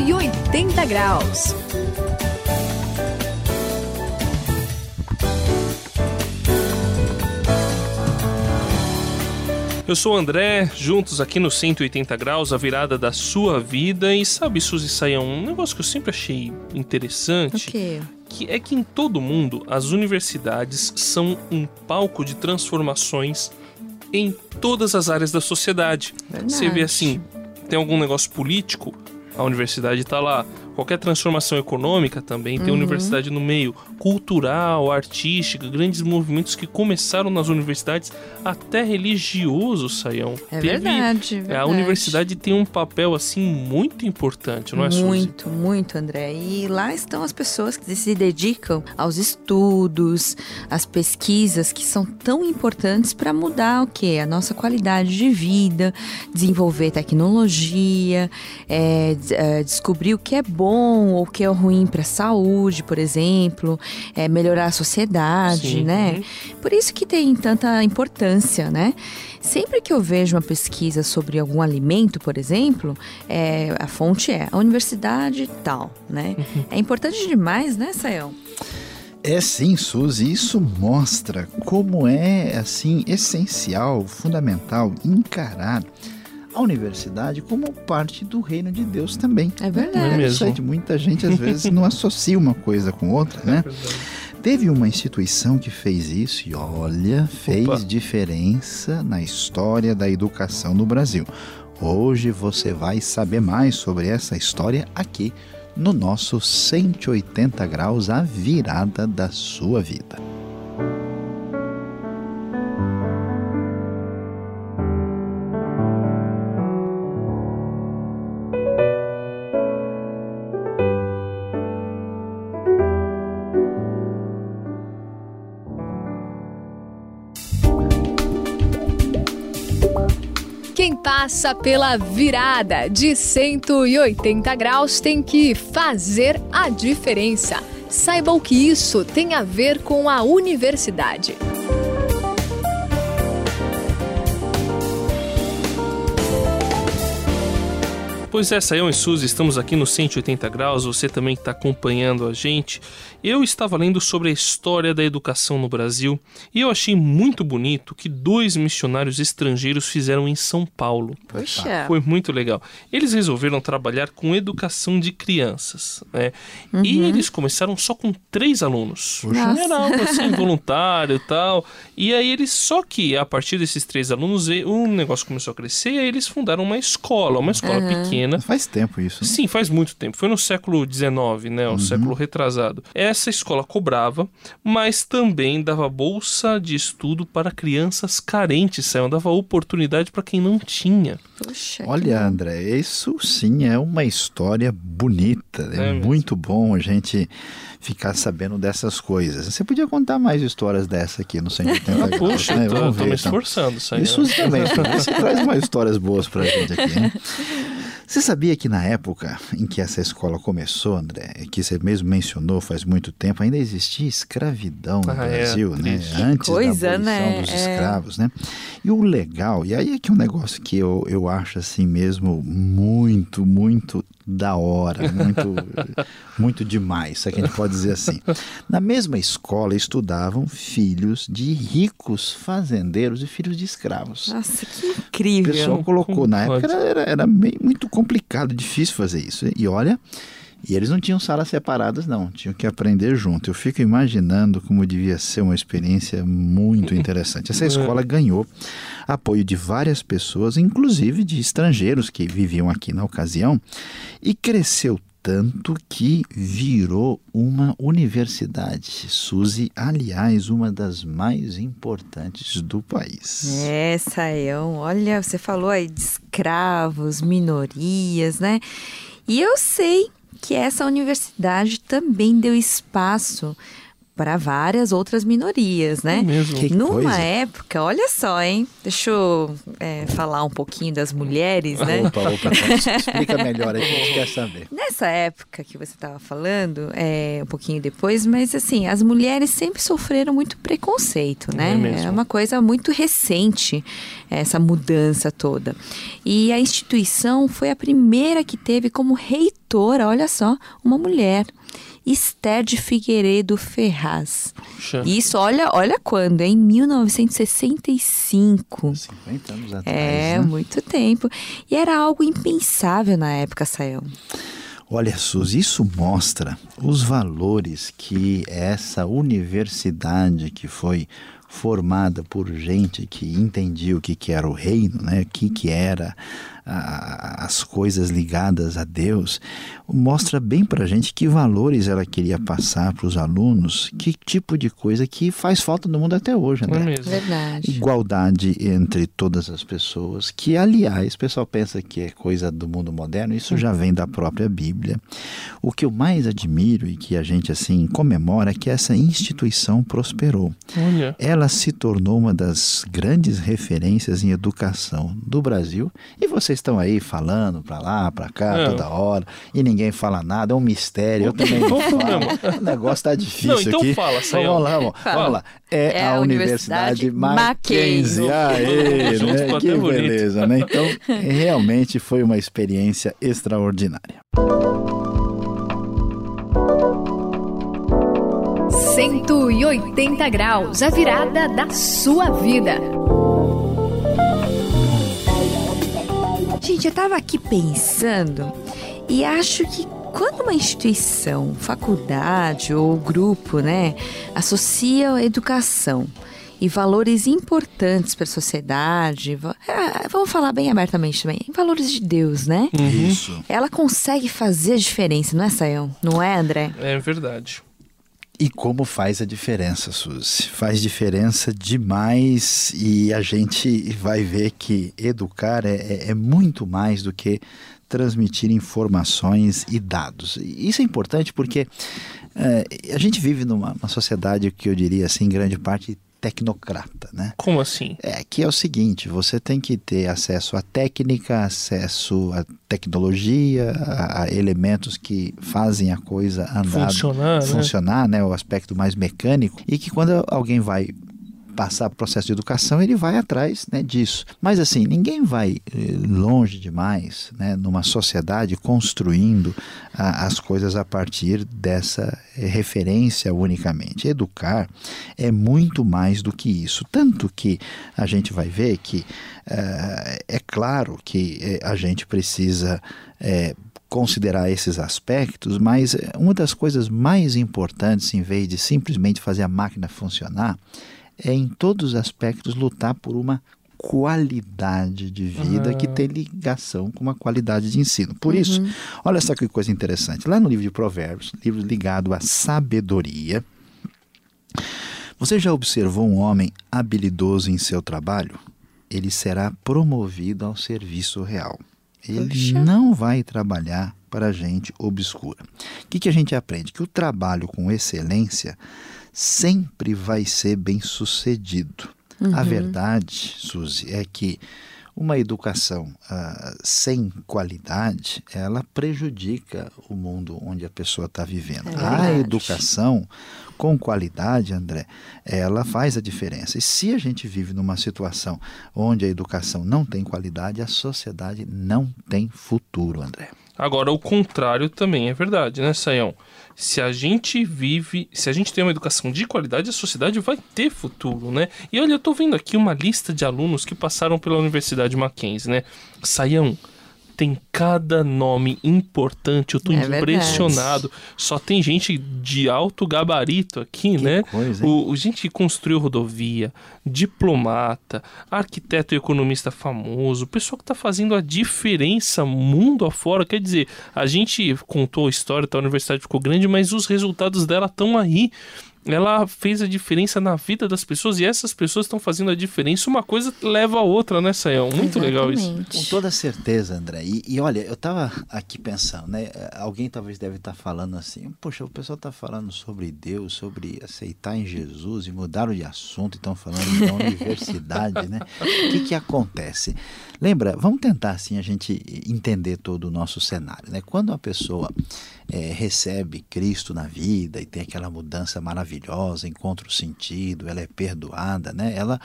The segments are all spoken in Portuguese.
180 graus. Eu sou o André, juntos aqui no 180 graus, a virada da sua vida. E sabe, Suzy Saião, um negócio que eu sempre achei interessante. O quê? Que é que em todo mundo as universidades são um palco de transformações em todas as áreas da sociedade. Verdade. Você vê assim, tem algum negócio político, a universidade está lá. Qualquer transformação econômica também tem Uhum. universidade no meio. Cultural, artística, grandes movimentos que começaram nas universidades, até religioso, Saião. É Teve- verdade, é, verdade. A universidade tem um papel assim muito importante, não é, Suzy? Muito, muito, André. E lá estão as pessoas que se dedicam aos estudos, às pesquisas que são tão importantes para mudar o que? A nossa qualidade de vida, desenvolver tecnologia, é, é, descobrir o que é bom ou o que é ruim para a saúde, por exemplo, é, melhorar a sociedade, Sim. né? Uhum. Por isso que tem tanta importância, né? Sempre que eu vejo uma pesquisa sobre algum alimento, por exemplo, é, a fonte é a universidade tal, né? É importante demais, né, Sayão? É sim, Suzy, isso mostra como é assim essencial, fundamental encarar a universidade como parte do reino de Deus também. É verdade. É mesmo. Isso aí, muita gente às vezes não associa uma coisa com outra, né? Teve uma instituição que fez isso e olha, fez Opa. diferença na história da educação no Brasil. Hoje você vai saber mais sobre essa história aqui no nosso 180 graus, a virada da sua vida. Quem passa pela virada de 180 graus tem que fazer a diferença. Saiba o que isso tem a ver com a universidade. Pois é, Saião e Suzy, estamos aqui no 180 graus, você também que está acompanhando a gente. Eu estava lendo sobre a história da educação no Brasil e eu achei muito bonito que dois missionários estrangeiros fizeram em São Paulo. Puxa. Foi muito legal. Eles resolveram trabalhar com educação de crianças, né? E eles começaram só com três alunos. Era algo assim, voluntário e tal. E aí eles, só que a partir desses três alunos, o negócio começou a crescer e aí eles fundaram uma escola, uma escola pequena. Faz tempo isso. né? Sim, faz muito tempo. Foi no século XIX, né? O século retrasado. Essa escola cobrava, mas também dava bolsa de estudo para crianças carentes, Saião. Dava oportunidade para quem não tinha. Puxa. que Olha, bom. André, isso sim é uma história bonita. É, É muito bom a gente ficar sabendo dessas coisas. Você podia contar mais histórias dessa aqui no 180 Ah, graus, puxa, né? tô, Vamos tô ver, me então. esforçando, Saião. Isso também. Você traz mais histórias boas pra gente aqui, né? Você sabia que na época em que essa escola começou, André, que você mesmo mencionou faz muito tempo, ainda existia escravidão no Ah, é, Brasil, né? triste. Antes coisa, da abolição né? dos É. escravos, né? E o legal, e aí é que um negócio que eu, eu acho assim mesmo muito, muito da hora, muito, muito demais, se é que a gente pode dizer assim. Na mesma escola estudavam filhos de ricos fazendeiros e filhos de escravos. Nossa, que O incrível. pessoal colocou, na Pode. época era, era, era meio, muito complicado, difícil fazer isso. E olha, e eles não tinham salas separadas, não, tinham que aprender junto. Eu fico imaginando como devia ser uma experiência muito interessante. Essa escola ganhou apoio de várias pessoas, inclusive de estrangeiros que viviam aqui na ocasião, e cresceu tanto que virou uma universidade. Suzy, aliás, uma das mais importantes do país. É, Sayão, olha, você falou aí de escravos, minorias, né? E eu sei que essa universidade também deu espaço para várias outras minorias, né? É mesmo. Que Numa coisa. época, olha só, hein? Deixa eu é, falar um pouquinho das mulheres, né? Opa, opa, explica melhor a gente quer saber. Nessa época que você estava falando, é, um pouquinho depois, mas assim, as mulheres sempre sofreram muito preconceito, né? É mesmo. uma coisa muito recente, essa mudança toda. E a instituição foi a primeira que teve como reitora, olha só, uma mulher. Esther de Figueiredo Ferraz. Puxa. Isso, olha, olha quando, em 1965. 50 anos atrás. É, né? muito tempo. E era algo impensável na época, Sayão. Olha, Suzy, isso mostra os valores que essa universidade que foi formada por gente que entendia o que, que era o reino, né? o que, que era a- as coisas ligadas a Deus, mostra bem para a gente que valores ela queria passar para os alunos, que tipo de coisa que faz falta no mundo até hoje, Não é? Verdade. Igualdade entre todas as pessoas, que aliás, o pessoal pensa que é coisa do mundo moderno, isso já vem da própria Bíblia. O que eu mais admiro e que a gente assim comemora é que essa instituição prosperou. Olha. Ela se tornou uma das grandes referências em educação do Brasil e vocês estão aí falando para lá, para cá, É. toda hora e ninguém fala nada, é um mistério. Eu também não falo. O negócio tá difícil Não, então aqui. fala, Sayão. Vamos lá, vamos, Fala. vamos lá. É, É a, a Universidade Universidade Mackenzie. Mackenzie. Aê, né? Que beleza, né? Então, realmente foi uma experiência extraordinária. 180 graus, a virada da sua vida. Gente, eu estava aqui pensando e acho que quando uma instituição, faculdade ou grupo, né, associa a educação e valores importantes para a sociedade, ah, vamos falar bem abertamente também, valores de Deus, né? Isso. Ela consegue fazer a diferença, não é, Sayão? Não é, André? É verdade. E como faz a diferença, Suzy? Faz diferença demais e a gente vai ver que educar é, é- é muito mais do que transmitir informações e dados. Isso é importante porque eh, a gente vive numa uma sociedade que eu diria assim, grande parte tecnocrata, né? Como assim? É que é o seguinte, você tem que ter acesso à técnica, acesso à tecnologia, a, a elementos que fazem a coisa andar, Funcionar, né? funcionar, né? O aspecto mais mecânico e que quando alguém vai passar por processo de educação, ele vai atrás né, disso. Mas assim, ninguém vai eh, longe demais né, numa sociedade construindo ah, as coisas a partir dessa eh, referência unicamente. Educar é muito mais do que isso. Tanto que a gente vai ver que eh, é claro que a gente precisa. eh, considerar esses aspectos, mas uma das coisas mais importantes, em vez de simplesmente fazer a máquina funcionar, é em todos os aspectos lutar por uma qualidade de vida que tem ligação com uma qualidade de ensino. Por isso, olha só que coisa interessante. Lá no livro de Provérbios, livro ligado à sabedoria, você já observou um homem habilidoso em seu trabalho? Ele será promovido ao serviço real. Ele Puxa. não vai trabalhar para gente obscura. O que, que a gente aprende? Que o trabalho com excelência sempre vai ser bem sucedido. A verdade, Suzy, é que uma educação ah, sem qualidade, ela prejudica o mundo onde a pessoa está vivendo. É a educação com qualidade, André, ela faz a diferença. E se a gente vive numa situação onde a educação não tem qualidade, a sociedade não tem futuro, André. Agora, o contrário também é verdade, né, Sayão? Se a gente vive, se a gente tem uma educação de qualidade, a sociedade vai ter futuro, né? E olha, eu tô vendo aqui uma lista de alunos que passaram pela Universidade Mackenzie, né? Sayão, tem cada nome importante, eu tô É verdade. impressionado. Só tem gente de alto gabarito aqui, Que né? coisa? O, o gente que construiu rodovia, diplomata, arquiteto e economista famoso, pessoal que está fazendo a diferença mundo afora. Quer dizer, a gente contou a história, tá, a universidade ficou grande, mas os resultados dela estão aí. Ela fez a diferença na vida das pessoas e essas pessoas estão fazendo a diferença. Uma coisa leva a outra, né, Sayão? Muito Exatamente. legal isso. Com toda certeza, André. E, e, olha, eu estava aqui pensando, né? Alguém talvez deve estar tá falando assim, poxa, o pessoal está falando sobre Deus, sobre aceitar em Jesus e mudaram de assunto e estão falando da universidade, né? O que, que acontece? Lembra, vamos tentar assim a gente entender todo o nosso cenário, né? Quando uma pessoa é, recebe Cristo na vida e tem aquela mudança maravilhosa, encontra o sentido, ela é perdoada, né? ela,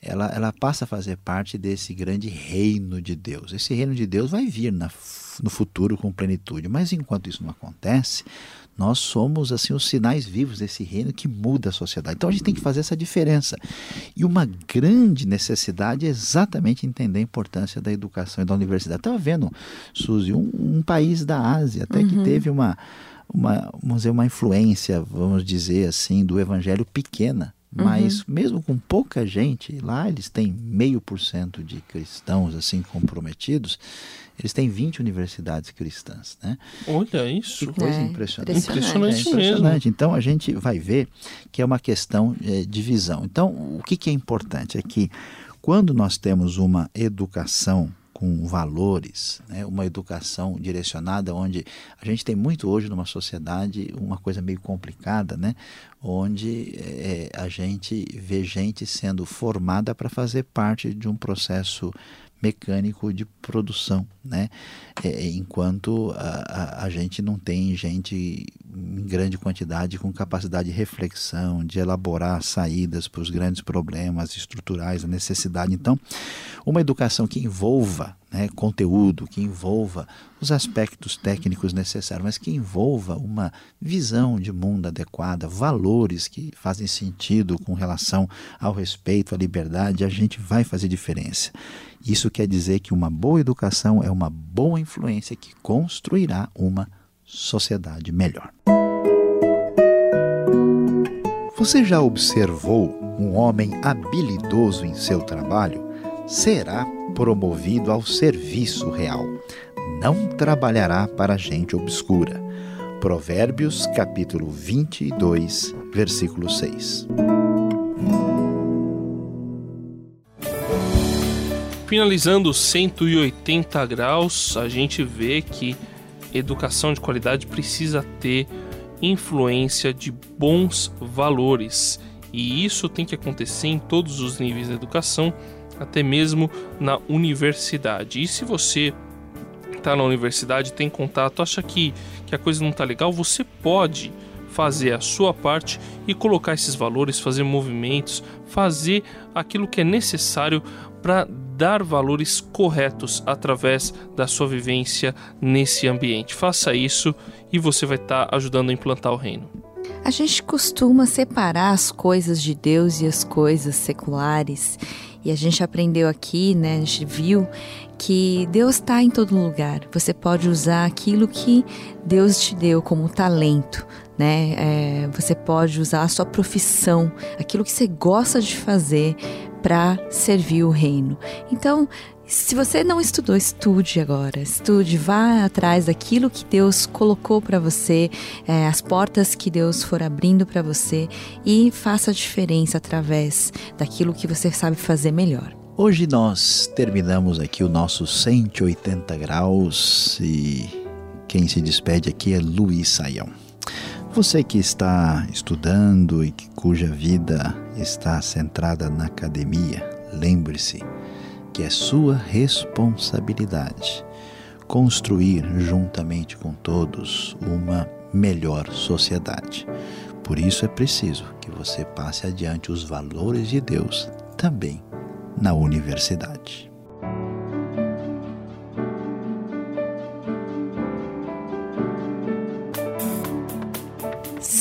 ela, ela passa a fazer parte desse grande reino de Deus. Esse reino de Deus vai vir na, no futuro com plenitude, mas enquanto isso não acontece, nós somos assim os sinais vivos desse reino que muda a sociedade. Então a gente tem que fazer essa diferença. E uma grande necessidade é exatamente entender a importância da educação e da universidade. Estava vendo, Suzy, um, um, país da Ásia até uhum. que teve uma, uma, vamos dizer, uma influência, vamos dizer assim, do evangelho pequena. Mas uhum. mesmo com pouca gente, lá eles têm meio por cento de cristãos assim comprometidos, eles têm 20 universidades cristãs, né? Olha isso. Que coisa é, impressionante. Impressionante, é impressionante. Então a gente vai ver que é uma questão é, de visão. Então o que, que é importante é que quando nós temos uma educação com valores, né? uma educação direcionada, onde a gente tem muito hoje numa sociedade uma coisa meio complicada, né? onde é, a gente vê gente sendo formada para fazer parte de um processo mecânico de produção, né? É, enquanto a, a, a, gente não tem gente em grande quantidade com capacidade de reflexão, de elaborar saídas para os grandes problemas estruturais, a necessidade. Então, uma educação que envolva né, conteúdo, que envolva os aspectos técnicos necessários, mas que envolva uma visão de mundo adequada, valores que fazem sentido com relação ao respeito, à liberdade, a gente vai fazer diferença. Isso quer dizer que uma boa educação é uma boa influência que construirá uma sociedade melhor. Você já observou um homem habilidoso em seu trabalho? Será promovido ao serviço real. Não trabalhará para gente obscura. Provérbios capítulo 22, versículo 6. Finalizando 180 graus, a gente vê que educação de qualidade precisa ter influência de bons valores. E isso tem que acontecer em todos os níveis da educação, até mesmo na universidade. E se você está na universidade, tem contato, acha que, que a coisa não está legal, você pode fazer a sua parte e colocar esses valores, fazer movimentos, fazer aquilo que é necessário para dar valores corretos através da sua vivência nesse ambiente. Faça isso e você vai estar tá ajudando a implantar o reino. A gente costuma separar as coisas de Deus e as coisas seculares. E a gente aprendeu aqui, né? A gente viu que Deus está em todo lugar. Você pode usar aquilo que Deus te deu como talento, né? É, você pode usar a sua profissão, aquilo que você gosta de fazer para servir o reino. Então, se você não estudou, estude agora. Estude, vá atrás daquilo que Deus colocou para você, é, as portas que Deus for abrindo para você e faça a diferença através daquilo que você sabe fazer melhor. Hoje nós terminamos aqui o nosso 180 graus e quem se despede aqui é Luiz Saião. Você que está estudando e que, cuja vida está centrada na academia, lembre-se que é sua responsabilidade construir juntamente com todos uma melhor sociedade. Por isso é preciso que você passe adiante os valores de Deus também na universidade.